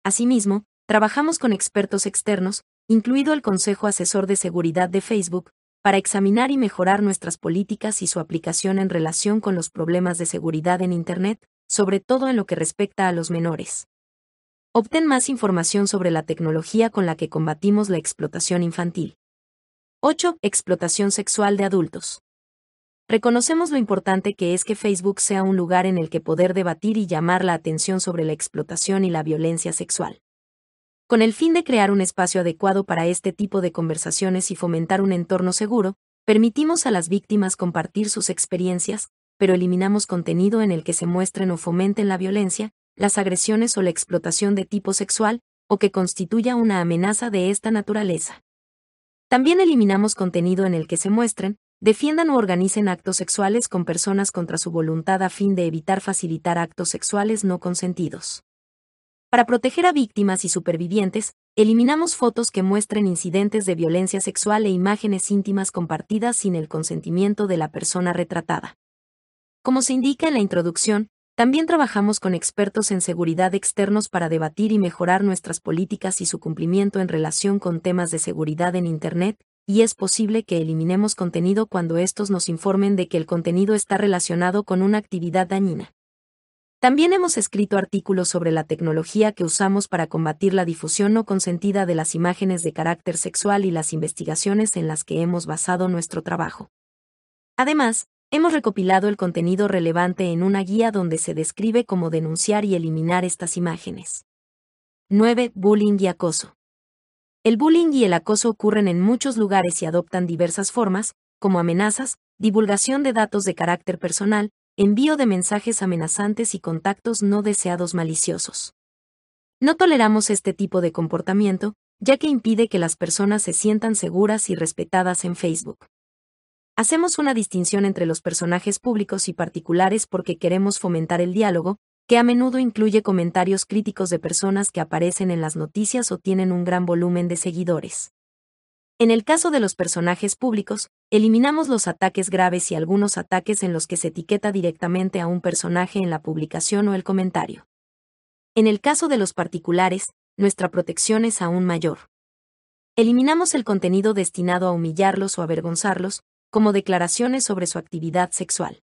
Asimismo, trabajamos con expertos externos, incluido el Consejo Asesor de Seguridad de Facebook, para examinar y mejorar nuestras políticas y su aplicación en relación con los problemas de seguridad en Internet, sobre todo en lo que respecta a los menores. Obtén más información sobre la tecnología con la que combatimos la explotación infantil. 8. Explotación sexual de adultos. Reconocemos lo importante que es que Facebook sea un lugar en el que poder debatir y llamar la atención sobre la explotación y la violencia sexual. Con el fin de crear un espacio adecuado para este tipo de conversaciones y fomentar un entorno seguro, permitimos a las víctimas compartir sus experiencias, pero eliminamos contenido en el que se muestren o fomenten la violencia, las agresiones o la explotación de tipo sexual, o que constituya una amenaza de esta naturaleza. También eliminamos contenido en el que se muestren, defiendan o organicen actos sexuales con personas contra su voluntad a fin de evitar facilitar actos sexuales no consentidos. Para proteger a víctimas y supervivientes, eliminamos fotos que muestren incidentes de violencia sexual e imágenes íntimas compartidas sin el consentimiento de la persona retratada. Como se indica en la introducción, También trabajamos con expertos en seguridad externos para debatir y mejorar nuestras políticas y su cumplimiento en relación con temas de seguridad en Internet, y es posible que eliminemos contenido cuando estos nos informen de que el contenido está relacionado con una actividad dañina. También hemos escrito artículos sobre la tecnología que usamos para combatir la difusión no consentida de las imágenes de carácter sexual y las investigaciones en las que hemos basado nuestro trabajo. Además, hemos recopilado el contenido relevante en una guía donde se describe cómo denunciar y eliminar estas imágenes. 9. Bullying y acoso. El bullying y el acoso ocurren en muchos lugares y adoptan diversas formas, como amenazas, divulgación de datos de carácter personal, envío de mensajes amenazantes y contactos no deseados maliciosos. No toleramos este tipo de comportamiento, ya que impide que las personas se sientan seguras y respetadas en Facebook. Hacemos una distinción entre los personajes públicos y particulares porque queremos fomentar el diálogo, que a menudo incluye comentarios críticos de personas que aparecen en las noticias o tienen un gran volumen de seguidores. En el caso de los personajes públicos, eliminamos los ataques graves y algunos ataques en los que se etiqueta directamente a un personaje en la publicación o el comentario. En el caso de los particulares, nuestra protección es aún mayor. Eliminamos el contenido destinado a humillarlos o avergonzarlos, como declaraciones sobre su actividad sexual.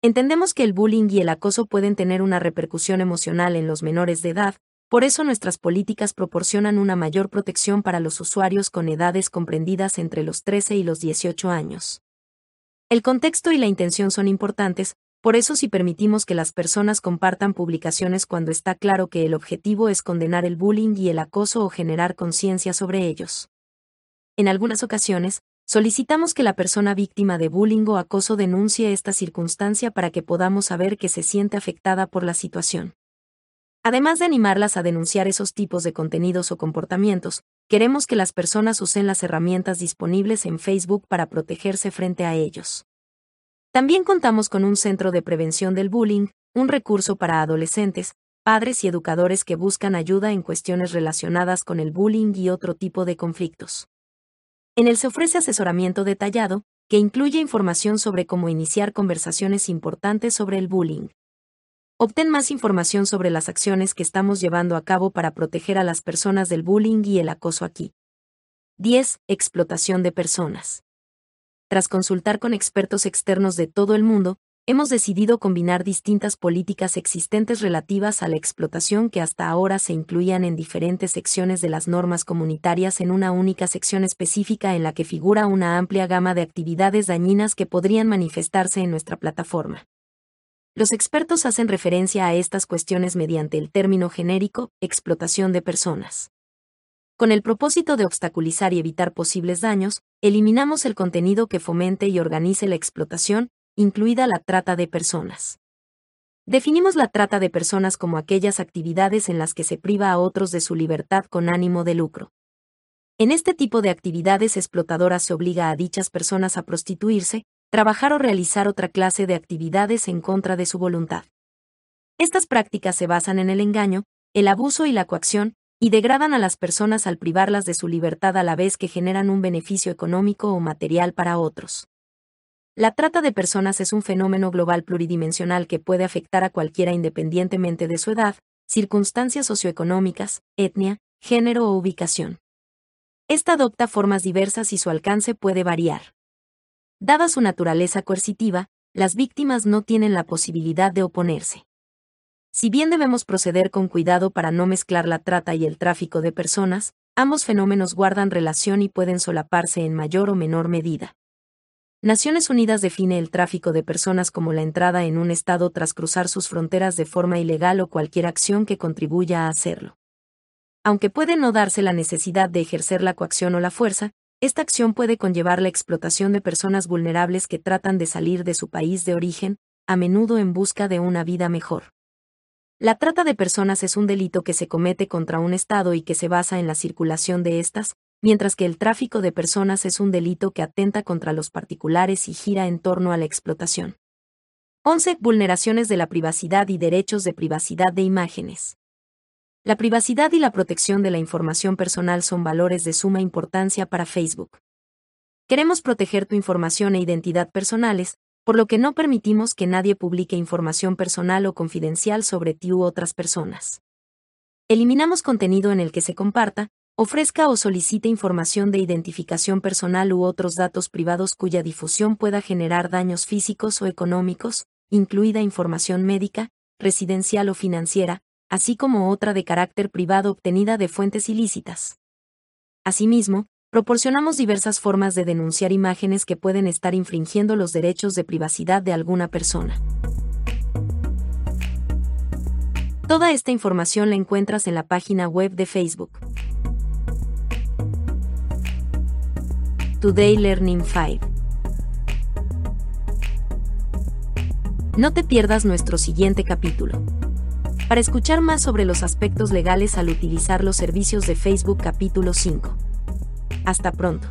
Entendemos que el bullying y el acoso pueden tener una repercusión emocional en los menores de edad, por eso nuestras políticas proporcionan una mayor protección para los usuarios con edades comprendidas entre los 13 y los 18 años. El contexto y la intención son importantes, por eso si permitimos que las personas compartan publicaciones cuando está claro que el objetivo es condenar el bullying y el acoso o generar conciencia sobre ellos. En algunas ocasiones, Solicitamos que la persona víctima de bullying o acoso denuncie esta circunstancia para que podamos saber que se siente afectada por la situación. Además de animarlas a denunciar esos tipos de contenidos o comportamientos, queremos que las personas usen las herramientas disponibles en Facebook para protegerse frente a ellos. También contamos con un centro de prevención del bullying, un recurso para adolescentes, padres y educadores que buscan ayuda en cuestiones relacionadas con el bullying y otro tipo de conflictos. En él se ofrece asesoramiento detallado, que incluye información sobre cómo iniciar conversaciones importantes sobre el bullying. Obtén más información sobre las acciones que estamos llevando a cabo para proteger a las personas del bullying y el acoso aquí. 10. Explotación de personas. Tras consultar con expertos externos de todo el mundo, hemos decidido combinar distintas políticas existentes relativas a la explotación que hasta ahora se incluían en diferentes secciones de las normas comunitarias en una única sección específica en la que figura una amplia gama de actividades dañinas que podrían manifestarse en nuestra plataforma. Los expertos hacen referencia a estas cuestiones mediante el término genérico, explotación de personas. Con el propósito de obstaculizar y evitar posibles daños, eliminamos el contenido que fomente y organice la explotación, incluida la trata de personas. Definimos la trata de personas como aquellas actividades en las que se priva a otros de su libertad con ánimo de lucro. En este tipo de actividades explotadoras se obliga a dichas personas a prostituirse, trabajar o realizar otra clase de actividades en contra de su voluntad. Estas prácticas se basan en el engaño, el abuso y la coacción, y degradan a las personas al privarlas de su libertad a la vez que generan un beneficio económico o material para otros. La trata de personas es un fenómeno global pluridimensional que puede afectar a cualquiera independientemente de su edad, circunstancias socioeconómicas, etnia, género o ubicación. Esta adopta formas diversas y su alcance puede variar. Dada su naturaleza coercitiva, las víctimas no tienen la posibilidad de oponerse. Si bien debemos proceder con cuidado para no mezclar la trata y el tráfico de personas, ambos fenómenos guardan relación y pueden solaparse en mayor o menor medida. Naciones Unidas define el tráfico de personas como la entrada en un Estado tras cruzar sus fronteras de forma ilegal o cualquier acción que contribuya a hacerlo. Aunque puede no darse la necesidad de ejercer la coacción o la fuerza, esta acción puede conllevar la explotación de personas vulnerables que tratan de salir de su país de origen, a menudo en busca de una vida mejor. La trata de personas es un delito que se comete contra un Estado y que se basa en la circulación de estas, mientras que el tráfico de personas es un delito que atenta contra los particulares y gira en torno a la explotación. 11. Vulneraciones de la privacidad y derechos de privacidad de imágenes. La privacidad y la protección de la información personal son valores de suma importancia para Facebook. Queremos proteger tu información e identidad personales, por lo que no permitimos que nadie publique información personal o confidencial sobre ti u otras personas. Eliminamos contenido en el que se comparta, ofrezca o solicite información de identificación personal u otros datos privados cuya difusión pueda generar daños físicos o económicos, incluida información médica, residencial o financiera, así como otra de carácter privado obtenida de fuentes ilícitas. Asimismo, proporcionamos diversas formas de denunciar imágenes que pueden estar infringiendo los derechos de privacidad de alguna persona. Toda esta información la encuentras en la página web de Facebook. Today Learning 5. No te pierdas nuestro siguiente capítulo. Para escuchar más sobre los aspectos legales al utilizar los servicios de Facebook capítulo 5. Hasta pronto.